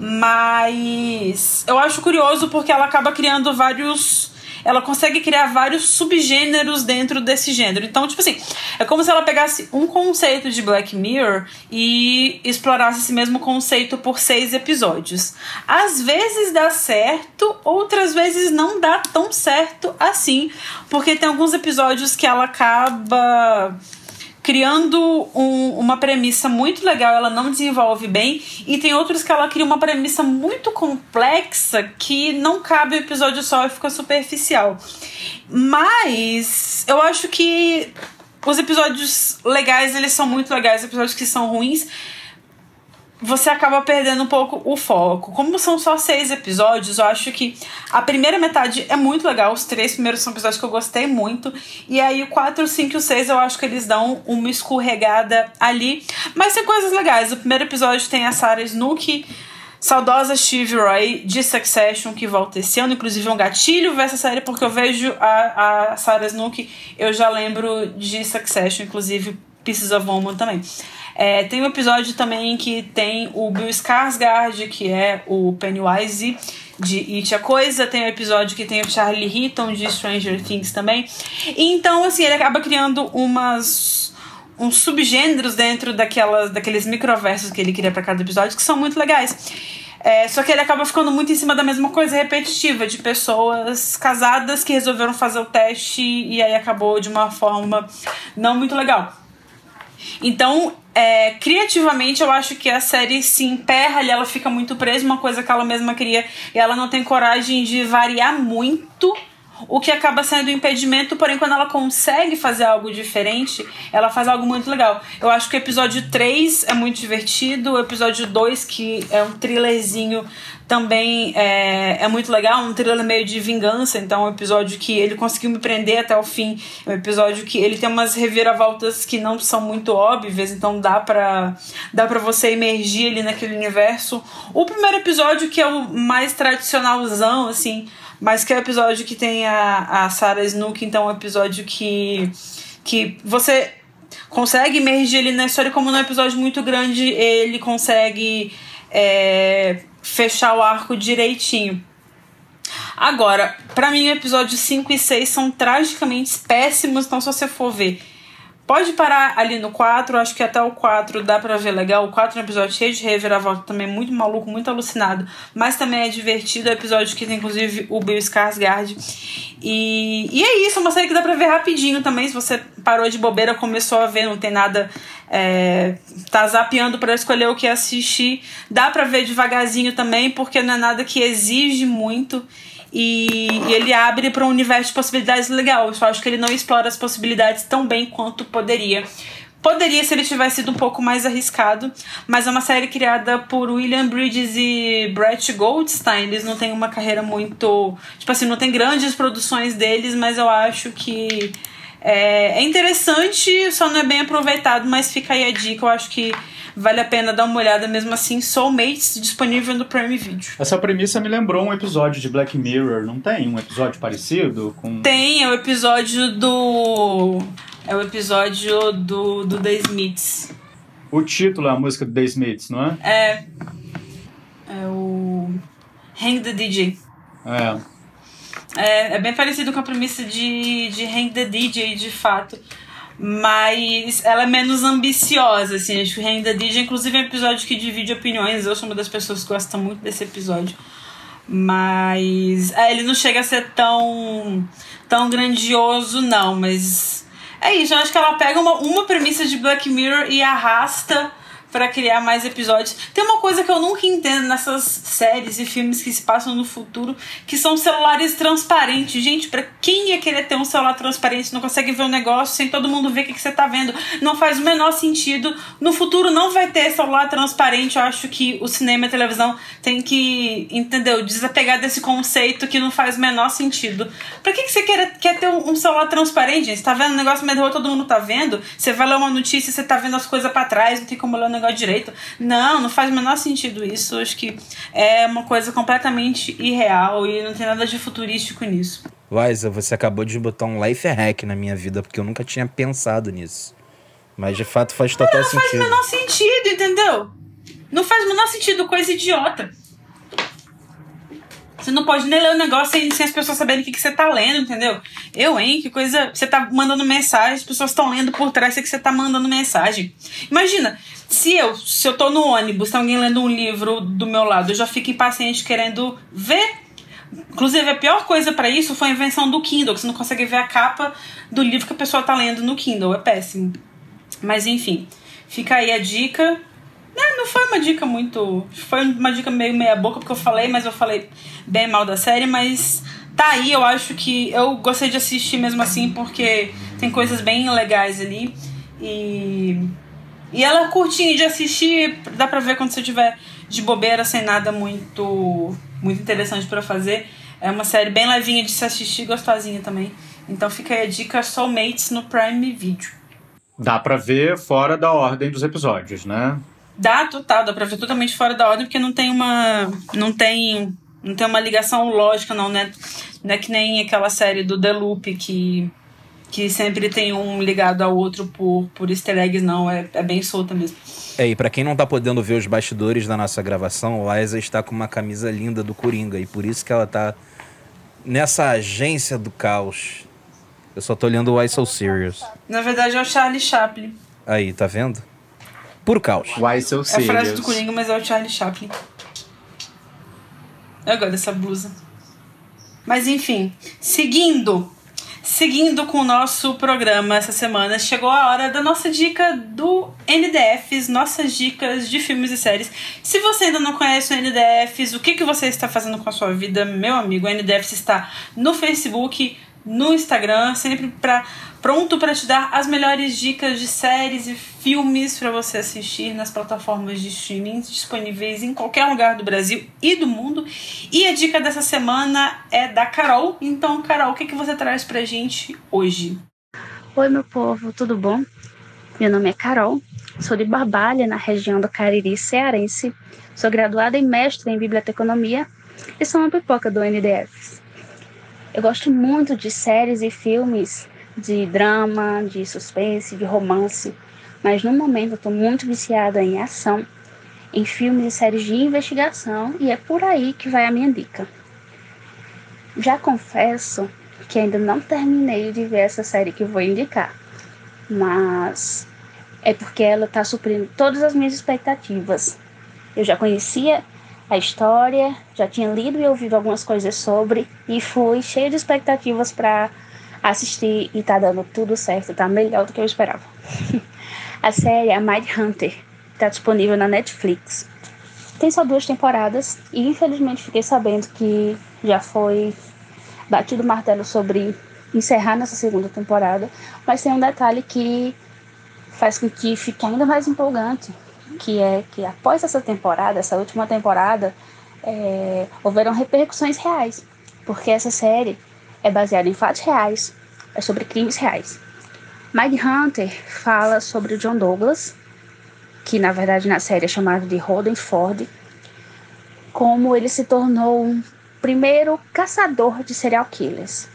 Mas eu acho curioso porque ela acaba criando vários ela consegue criar vários subgêneros dentro desse gênero. Então, tipo assim, é como se ela pegasse um conceito de Black Mirror e explorasse esse mesmo conceito por seis episódios. Às vezes dá certo, outras vezes não dá tão certo assim, porque tem alguns episódios que ela acaba criando um, uma premissa muito legal, ela não desenvolve bem, e tem outros que ela cria uma premissa muito complexa que não cabe o episódio só e fica superficial. Mas eu acho que os episódios legais, eles são muito legais, os episódios que são ruins você acaba perdendo um pouco o foco. Como são só seis episódios, eu acho que a primeira metade é muito legal. Os três primeiros são episódios que eu gostei muito. E aí o 4, 5 e o 6 eu acho que eles dão uma escorregada ali. Mas tem coisas legais. O primeiro episódio tem a Sarah Snook. Saudosa Steve Roy de Succession, que volta esse ano. Inclusive, é um gatilho ver essa série, porque eu vejo a, a Sarah Snook, eu já lembro de Succession, inclusive Pieces of Woman também. É, tem um episódio também que tem o Bill Skarsgård, que é o Pennywise de It a Coisa. Tem um episódio que tem o Charlie Heaton de Stranger Things também. Então, assim, ele acaba criando umas uns subgêneros dentro daquelas, daqueles microversos que ele cria para cada episódio que são muito legais. É, só que ele acaba ficando muito em cima da mesma coisa repetitiva, de pessoas casadas que resolveram fazer o teste e aí acabou de uma forma não muito legal. Então, é, criativamente, eu acho que a série se emperra ela fica muito presa, uma coisa que ela mesma queria, e ela não tem coragem de variar muito o que acaba sendo um impedimento, porém, quando ela consegue fazer algo diferente, ela faz algo muito legal. Eu acho que o episódio 3 é muito divertido, o episódio 2, que é um thrillerzinho, também é, é muito legal, um thriller meio de vingança, então é um episódio que ele conseguiu me prender até o fim, é um episódio que ele tem umas reviravoltas que não são muito óbvias, então dá pra, dá pra você emergir ali naquele universo. O primeiro episódio, que é o mais tradicionalzão, assim, mas que é o episódio que tem a, a Sarah Snook, então é um episódio que, que você consegue emergir ele na história, como num episódio muito grande, ele consegue é, fechar o arco direitinho. Agora, para mim, o episódio 5 e 6 são tragicamente péssimos, então se você for ver Pode parar ali no 4, acho que até o 4 dá pra ver legal. O 4 é um episódio cheio de reviravolta, também muito maluco, muito alucinado, mas também é divertido. É um episódio que tem inclusive o Bill Skarsgård. E, e é isso, é uma série que dá pra ver rapidinho também. Se você parou de bobeira, começou a ver, não tem nada. É, tá zapeando para escolher o que assistir. Dá pra ver devagarzinho também, porque não é nada que exige muito. E, e ele abre para um universo de possibilidades legal. Eu só acho que ele não explora as possibilidades tão bem quanto poderia. Poderia se ele tivesse sido um pouco mais arriscado, mas é uma série criada por William Bridges e Brett Goldstein. Eles não têm uma carreira muito. Tipo assim, não tem grandes produções deles, mas eu acho que é, é interessante, só não é bem aproveitado, mas fica aí a dica. Eu acho que vale a pena dar uma olhada mesmo assim. Soulmates, disponível no Prime Video. Essa premissa me lembrou um episódio de Black Mirror, não tem? Um episódio parecido? Com... Tem, é o episódio do. É o episódio do, do The Smiths. O título é a música do The Smiths, não é? É. É o. Hang the DJ. É. É, é bem parecido com a premissa de, de Hang the DJ, de fato mas ela é menos ambiciosa, assim. Acho que Reino da DJ, inclusive, é um episódio que divide opiniões. Eu sou uma das pessoas que gosta muito desse episódio. Mas é, ele não chega a ser tão, tão grandioso, não. Mas é isso. Eu acho que ela pega uma, uma premissa de Black Mirror e arrasta para criar mais episódios. Tem uma coisa que eu nunca entendo nessas séries e filmes que se passam no futuro, que são celulares transparentes. Gente, para quem ia querer ter um celular transparente, não consegue ver o um negócio sem todo mundo ver o que, que você tá vendo? Não faz o menor sentido. No futuro não vai ter celular transparente. Eu acho que o cinema e a televisão tem que, entendeu? Desapegar desse conceito que não faz o menor sentido. Pra que, que você quer, quer ter um celular transparente, gente? Você tá vendo o negócio meio todo mundo tá vendo? Você vai ler uma notícia, você tá vendo as coisas para trás, não tem como ler o negócio direito. Não, não faz o menor sentido isso. Acho que é uma coisa completamente irreal e não tem nada de futurístico nisso. Liza, você acabou de botar um life hack na minha vida, porque eu nunca tinha pensado nisso. Mas de fato faz total não, não sentido. Não faz o menor sentido, entendeu? Não faz o menor sentido, coisa idiota. Você não pode nem ler o negócio sem, sem as pessoas saberem o que, que você tá lendo, entendeu? Eu, hein? Que coisa. Você tá mandando mensagem, as pessoas estão lendo por trás, sei que você tá mandando mensagem. Imagina, se eu, se eu tô no ônibus, tem alguém lendo um livro do meu lado, eu já fico impaciente querendo ver. Inclusive, a pior coisa para isso foi a invenção do Kindle, que você não consegue ver a capa do livro que a pessoa tá lendo no Kindle. É péssimo. Mas enfim, fica aí a dica. Não, não foi uma dica muito. Foi uma dica meio meia-boca, porque eu falei, mas eu falei bem mal da série, mas tá aí, eu acho que eu gostei de assistir mesmo assim, porque tem coisas bem legais ali. E. E ela é curtinha de assistir, dá pra ver quando você tiver de bobeira, sem nada muito, muito interessante para fazer. É uma série bem levinha de se assistir, gostosinha também. Então fica aí a dica Soulmates no Prime Video. Dá pra ver fora da ordem dos episódios, né? Dá, total, dá pra ver totalmente fora da ordem, porque não tem uma. Não tem. Não tem uma ligação lógica, não, né? Não é que nem aquela série do The Loop que, que sempre tem um ligado ao outro por, por easter eggs, não. É, é bem solta mesmo. É, e pra quem não tá podendo ver os bastidores da nossa gravação, a Liza está com uma camisa linda do Coringa, e por isso que ela tá nessa agência do caos. Eu só tô olhando o Why So Serious. Na verdade é o Charlie Chaplin. Aí, tá vendo? Puro caos. Why So É a Serious? frase do Coringa, mas é o Charlie Chaplin. Eu gosto dessa blusa. Mas enfim, seguindo. Seguindo com o nosso programa essa semana, chegou a hora da nossa dica do NDFs, nossas dicas de filmes e séries. Se você ainda não conhece o NDFs, o que, que você está fazendo com a sua vida, meu amigo? O NDFs está no Facebook, no Instagram, sempre pra, pronto para te dar as melhores dicas de séries e filmes para você assistir nas plataformas de streaming disponíveis em qualquer lugar do Brasil e do mundo. E a dica dessa semana é da Carol. Então, Carol, o que, que você traz pra gente hoje? Oi, meu povo, tudo bom? Meu nome é Carol, sou de Barbalha, na região do Cariri cearense. Sou graduada em mestre em biblioteconomia e sou uma pipoca do NDF. Eu gosto muito de séries e filmes de drama, de suspense, de romance, mas no momento eu estou muito viciada em ação, em filmes e séries de investigação e é por aí que vai a minha dica. Já confesso que ainda não terminei de ver essa série que vou indicar, mas é porque ela está suprindo todas as minhas expectativas. Eu já conhecia a história, já tinha lido e ouvido algumas coisas sobre e fui cheia de expectativas para assistir e tá dando tudo certo, tá melhor do que eu esperava. (laughs) a série é Mind Hunter, tá disponível na Netflix. Tem só duas temporadas e infelizmente fiquei sabendo que já foi batido o martelo sobre encerrar nessa segunda temporada, mas tem um detalhe que faz com que fique ainda mais empolgante, que é que após essa temporada, essa última temporada, é, houveram repercussões reais, porque essa série é baseada em fatos reais, é sobre crimes reais. Mind Hunter fala sobre o John Douglas, que na verdade na série é chamado de Holden Ford, como ele se tornou um primeiro caçador de serial killers.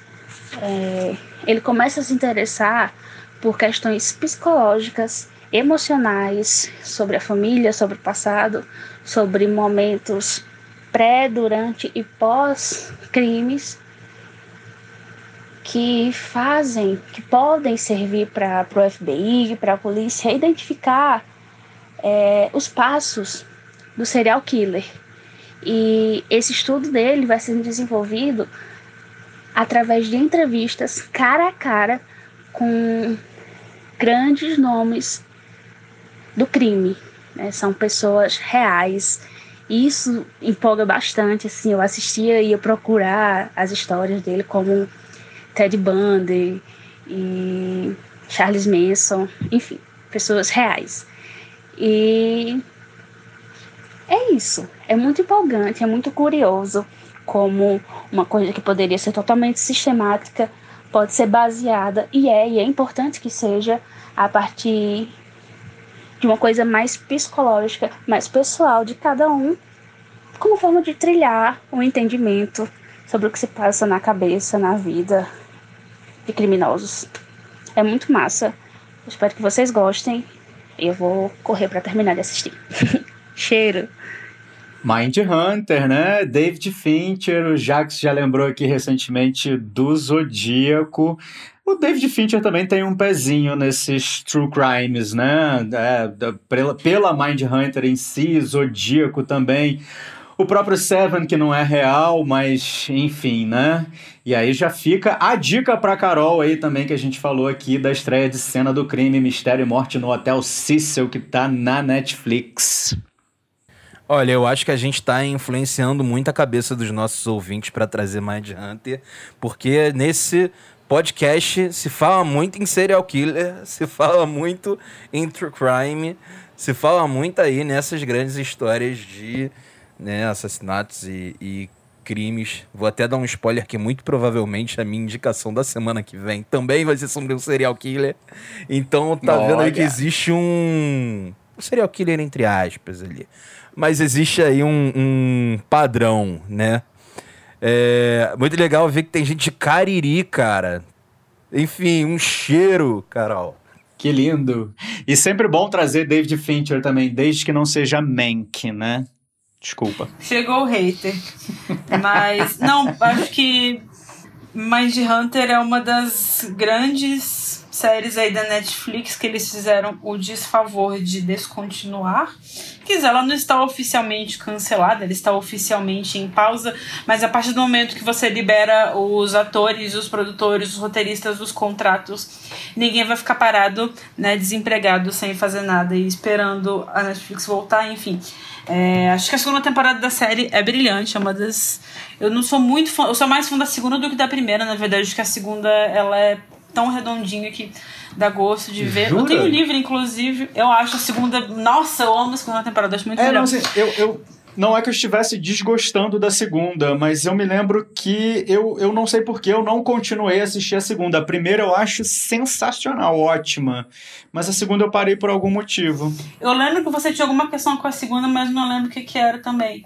É, ele começa a se interessar por questões psicológicas, emocionais, sobre a família, sobre o passado, sobre momentos pré, durante e pós crimes que fazem, que podem servir para o FBI, para a polícia identificar é, os passos do serial killer. E esse estudo dele vai sendo desenvolvido através de entrevistas cara a cara com grandes nomes do crime. Né? São pessoas reais. E isso empolga bastante. Assim, eu assistia e ia procurar as histórias dele, como Ted Bundy e Charles Manson, enfim, pessoas reais. E é isso. É muito empolgante, é muito curioso como uma coisa que poderia ser totalmente sistemática pode ser baseada e é e é importante que seja a partir de uma coisa mais psicológica, mais pessoal de cada um, como forma de trilhar um entendimento sobre o que se passa na cabeça, na vida de criminosos. É muito massa. Eu espero que vocês gostem. Eu vou correr para terminar de assistir. (laughs) Cheiro. Mind Hunter, né? David Fincher, o Jax já lembrou aqui recentemente do Zodíaco. O David Fincher também tem um pezinho nesses true crimes, né? É, pela, pela Mind Hunter em si, Zodíaco também. O próprio Seven, que não é real, mas enfim, né? E aí já fica a dica pra Carol aí também, que a gente falou aqui da estreia de Cena do Crime, Mistério e Morte no Hotel Cecil, que tá na Netflix. Olha, eu acho que a gente está influenciando muito a cabeça dos nossos ouvintes para trazer Mind Hunter, porque nesse podcast se fala muito em serial killer, (laughs) se fala muito em true crime, se fala muito aí nessas grandes histórias de né, assassinatos e, e crimes. Vou até dar um spoiler que muito provavelmente a minha indicação da semana que vem também vai ser sobre um serial killer. Então tá Olha. vendo aí que existe um, um serial killer entre aspas ali. Mas existe aí um, um padrão, né? É muito legal ver que tem gente de Cariri, cara. Enfim, um cheiro, Carol. Que lindo. E sempre bom trazer David Fincher também, desde que não seja Mank, né? Desculpa. Chegou o hater. Mas, não, acho que Mind Hunter é uma das grandes séries aí da Netflix que eles fizeram o desfavor de descontinuar. Quer ela não está oficialmente cancelada, ela está oficialmente em pausa, mas a partir do momento que você libera os atores, os produtores, os roteiristas, os contratos, ninguém vai ficar parado, né, desempregado, sem fazer nada e esperando a Netflix voltar, enfim. É, acho que a segunda temporada da série é brilhante, é uma das. Eu não sou muito fã, eu sou mais fã da segunda do que da primeira, na verdade, que a segunda ela é tão redondinha que dá gosto de ver. Jura? Eu tenho um livro, inclusive, eu acho a segunda. Nossa, eu amo a segunda temporada, acho muito é, Não, assim, eu, eu não é que eu estivesse desgostando da segunda, mas eu me lembro que eu, eu não sei porque eu não continuei a assistir a segunda. A primeira eu acho sensacional, ótima. Mas a segunda eu parei por algum motivo. Eu lembro que você tinha alguma questão com a segunda, mas não lembro o que, que era também.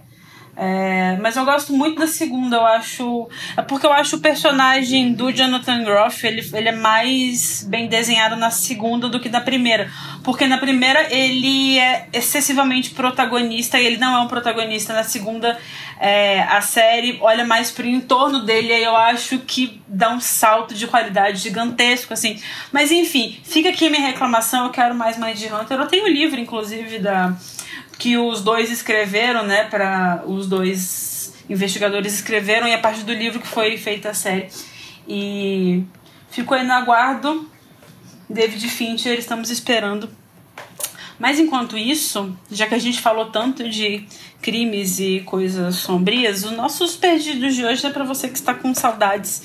É, mas eu gosto muito da segunda, eu acho. É porque eu acho o personagem do Jonathan Groff ele, ele é mais bem desenhado na segunda do que na primeira. Porque na primeira ele é excessivamente protagonista e ele não é um protagonista. Na segunda, é, a série olha mais pro entorno dele e eu acho que dá um salto de qualidade gigantesco, assim. Mas enfim, fica aqui minha reclamação, eu quero mais Mind Hunter. Eu tenho o livro, inclusive, da que os dois escreveram, né, para os dois investigadores escreveram e a partir do livro que foi feita a série. E ficou aí no aguardo. David Fincher, estamos esperando. Mas enquanto isso, já que a gente falou tanto de crimes e coisas sombrias, os nossos perdidos de hoje é para você que está com saudades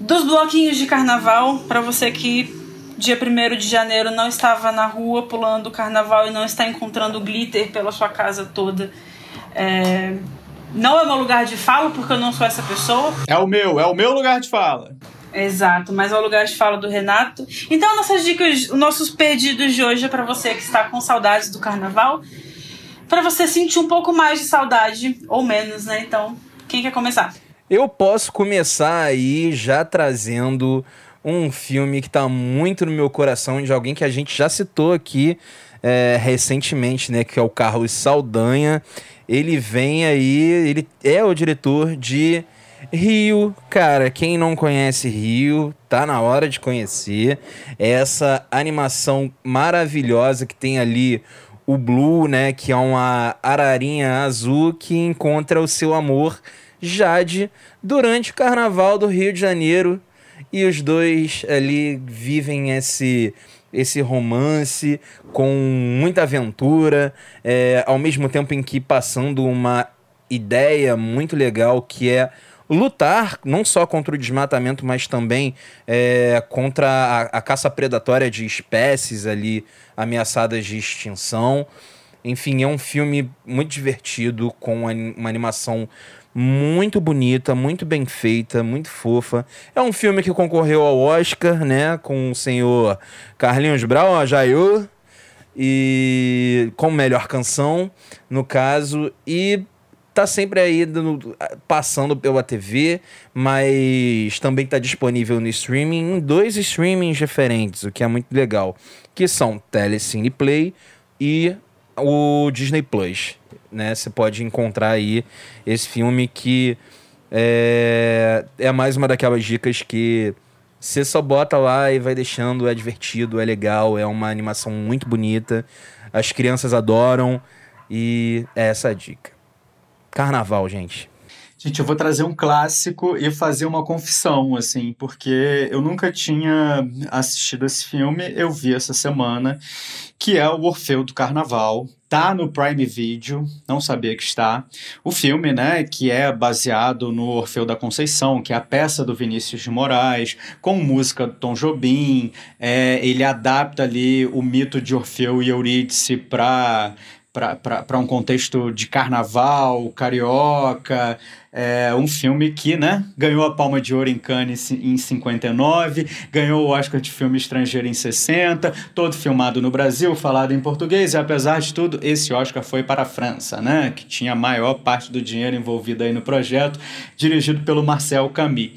dos bloquinhos de carnaval, para você que dia 1 de janeiro não estava na rua pulando o carnaval e não está encontrando glitter pela sua casa toda. É... Não é meu lugar de fala, porque eu não sou essa pessoa. É o meu, é o meu lugar de fala. Exato, mas é o lugar de fala do Renato. Então, nossas dicas, os nossos perdidos de hoje é para você que está com saudades do carnaval. Para você sentir um pouco mais de saudade, ou menos, né? Então, quem quer começar? Eu posso começar aí já trazendo um filme que está muito no meu coração, de alguém que a gente já citou aqui é, recentemente, né? Que é o Carlos Saldanha. Ele vem aí, ele é o diretor de Rio. Cara, quem não conhece Rio, tá na hora de conhecer. Essa animação maravilhosa que tem ali o Blue, né? Que é uma ararinha azul que encontra o seu amor Jade durante o carnaval do Rio de Janeiro e os dois ali vivem esse esse romance com muita aventura, é, ao mesmo tempo em que passando uma ideia muito legal que é lutar não só contra o desmatamento, mas também é, contra a, a, caça predatória de espécies ali ameaçadas de extinção. Enfim, é um filme muito divertido, com uma animação muito bonita, muito bem feita, muito fofa. É um filme que concorreu ao Oscar, né, com o senhor Carlinhos Brown, Jair, e com melhor canção, no caso, e tá sempre aí passando pela TV, mas também tá disponível no streaming, em dois streamings diferentes, o que é muito legal, que são Telecine Play e o Disney Plus né? Você pode encontrar aí esse filme que é, é mais uma daquelas dicas que você só bota lá e vai deixando, é divertido, é legal, é uma animação muito bonita, as crianças adoram e é essa a dica. carnaval, gente? Gente, eu vou trazer um clássico e fazer uma confissão, assim, porque eu nunca tinha assistido esse filme, eu vi essa semana, que é o Orfeu do Carnaval. Tá no Prime Video, não sabia que está. O filme, né, que é baseado no Orfeu da Conceição, que é a peça do Vinícius de Moraes, com música do Tom Jobim. É, ele adapta ali o mito de Orfeu e Eurídice para para um contexto de carnaval, carioca, é um filme que né, ganhou a Palma de Ouro em Cannes em 59, ganhou o Oscar de filme estrangeiro em 60, todo filmado no Brasil, falado em português, e apesar de tudo, esse Oscar foi para a França, né, que tinha a maior parte do dinheiro envolvido aí no projeto, dirigido pelo Marcel Camus.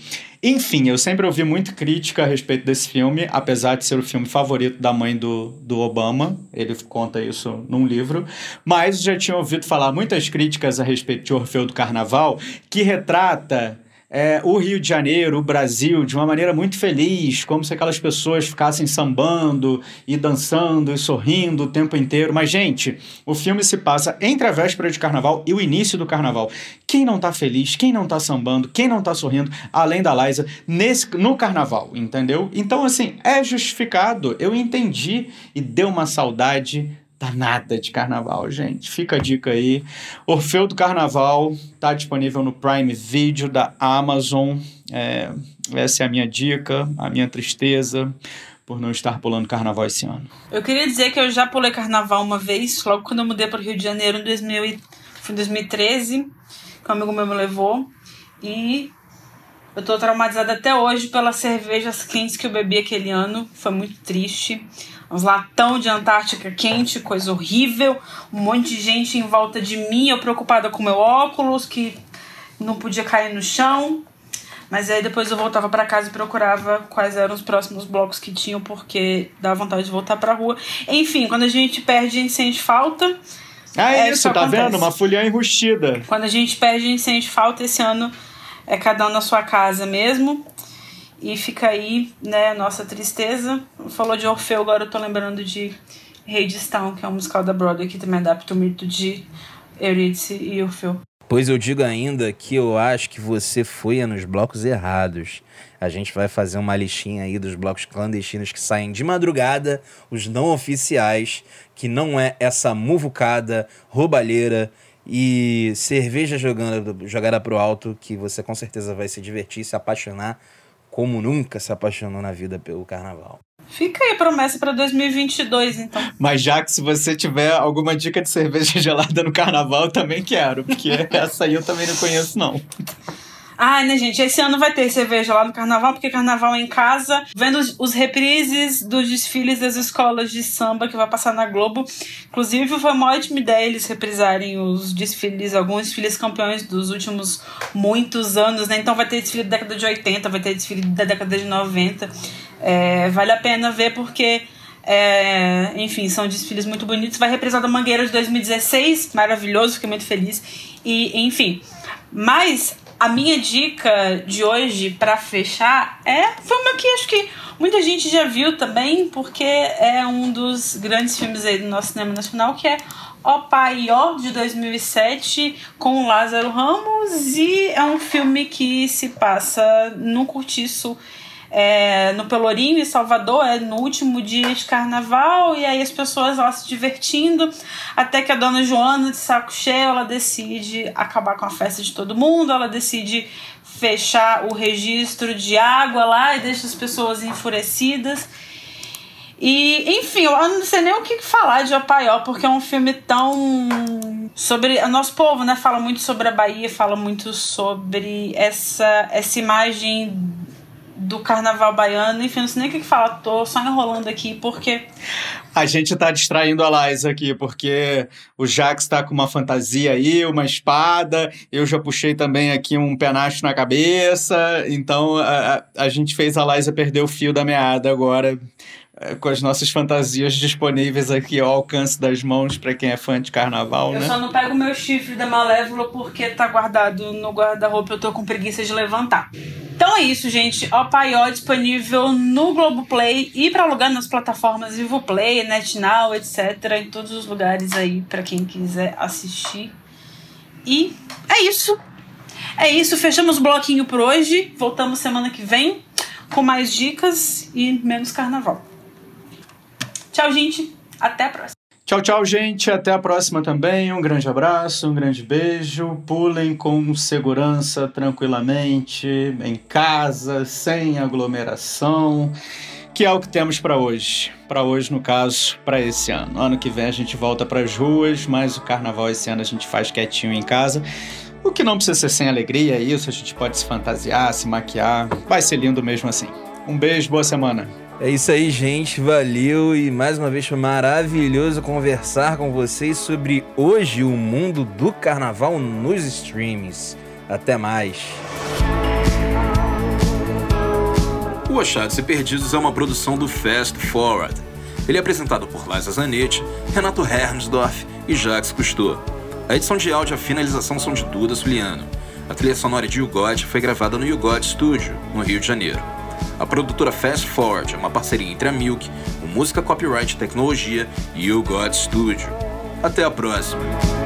Enfim, eu sempre ouvi muita crítica a respeito desse filme, apesar de ser o filme favorito da mãe do, do Obama. Ele conta isso num livro. Mas já tinha ouvido falar muitas críticas a respeito de Orfeu do Carnaval, que retrata é, o Rio de Janeiro, o Brasil, de uma maneira muito feliz, como se aquelas pessoas ficassem sambando e dançando e sorrindo o tempo inteiro. Mas, gente, o filme se passa entre a véspera de carnaval e o início do carnaval. Quem não tá feliz, quem não tá sambando, quem não tá sorrindo, além da Liza, nesse, no carnaval, entendeu? Então, assim, é justificado. Eu entendi e deu uma saudade danada de carnaval, gente. Fica a dica aí. Orfeu do Carnaval tá disponível no Prime Video da Amazon. É, essa é a minha dica, a minha tristeza por não estar pulando carnaval esse ano. Eu queria dizer que eu já pulei carnaval uma vez, logo quando eu mudei para o Rio de Janeiro em 2000, foi em 2013, que um amigo meu me levou. E eu tô traumatizada até hoje pelas cervejas quentes que eu bebi aquele ano. Foi muito triste uns latão de Antártica quente, coisa horrível, um monte de gente em volta de mim, eu preocupada com meu óculos, que não podia cair no chão. Mas aí depois eu voltava para casa e procurava quais eram os próximos blocos que tinham, porque dava vontade de voltar pra rua. Enfim, quando a gente perde, a gente sente falta. Ah, é, é isso, tá acontece. vendo? Uma folha enrustida. Quando a gente perde, a gente sente falta. Esse ano é cada um na sua casa mesmo. E fica aí, né, a nossa tristeza. Falou de Orfeu, agora eu tô lembrando de Hadestown, que é um musical da Broadway que também adapta o mito de Eurídice e Orfeu. Pois eu digo ainda que eu acho que você foi nos blocos errados. A gente vai fazer uma listinha aí dos blocos clandestinos que saem de madrugada, os não oficiais, que não é essa muvucada, roubalheira e cerveja jogando, jogada pro alto, que você com certeza vai se divertir, se apaixonar como nunca se apaixonou na vida pelo carnaval. Fica aí a promessa para 2022, então. Mas já que se você tiver alguma dica de cerveja (laughs) gelada no carnaval, eu também quero, porque (laughs) essa aí eu também não conheço, não. Ai, né, gente? Esse ano vai ter cerveja lá no carnaval, porque carnaval é em casa, vendo os reprises dos desfiles das escolas de samba que vai passar na Globo. Inclusive, foi uma ótima ideia eles reprisarem os desfiles, alguns desfiles campeões dos últimos muitos anos, né? Então vai ter desfile da década de 80, vai ter desfile da década de 90. É, vale a pena ver porque. É, enfim, são desfiles muito bonitos. Vai reprisar da Mangueira de 2016, maravilhoso, fiquei muito feliz. E, enfim. Mas a minha dica de hoje para fechar é foi uma que acho que muita gente já viu também, porque é um dos grandes filmes aí do nosso cinema nacional, que é O Pai Ó, de 2007, com Lázaro Ramos, e é um filme que se passa num cortiço é, no Pelourinho, em Salvador, é no último dia de carnaval, e aí as pessoas lá se divertindo, até que a dona Joana, de saco cheio, ela decide acabar com a festa de todo mundo, ela decide fechar o registro de água lá e deixa as pessoas enfurecidas. E, enfim, eu não sei nem o que falar de Opaió, porque é um filme tão. sobre. O nosso povo, né? Fala muito sobre a Bahia, fala muito sobre essa, essa imagem do carnaval baiano, enfim, não sei nem o que falar, tô só enrolando aqui, porque. A gente tá distraindo a Liza aqui, porque o Jax tá com uma fantasia aí, uma espada, eu já puxei também aqui um penacho na cabeça, então a, a, gente fez a Liza perder o fio da meada agora é, com as nossas fantasias disponíveis aqui ao alcance das mãos para quem é fã de carnaval, eu né? Eu só não pego meu chifre da Malévola porque tá guardado no guarda-roupa, eu tô com preguiça de levantar. Então é isso, gente. O Paió disponível no Globoplay e para alugar nas plataformas Vivoplay, NetNow, etc. Em todos os lugares aí para quem quiser assistir. E é isso. É isso, fechamos o bloquinho por hoje. Voltamos semana que vem com mais dicas e menos carnaval. Tchau, gente. Até a próxima. Tchau, tchau, gente. Até a próxima também. Um grande abraço, um grande beijo. Pulem com segurança, tranquilamente, em casa, sem aglomeração, que é o que temos para hoje. Para hoje, no caso, para esse ano. Ano que vem a gente volta para as ruas, mas o carnaval esse ano a gente faz quietinho em casa. O que não precisa ser sem alegria, é isso. A gente pode se fantasiar, se maquiar. Vai ser lindo mesmo assim. Um beijo, boa semana. É isso aí, gente. Valeu e mais uma vez foi maravilhoso conversar com vocês sobre hoje o mundo do carnaval nos streams. Até mais. O Achados e Perdidos é uma produção do Fast Forward. Ele é apresentado por Liza Zanetti, Renato Hernsdorf e Jacques Cousteau. A edição de áudio e a finalização são de Duda Suliano. A trilha sonora de YouGod foi gravada no YouGod Studio, no Rio de Janeiro. A produtora Fast Forward é uma parceria entre a Milk, o Música Copyright Tecnologia e o God Studio. Até a próxima!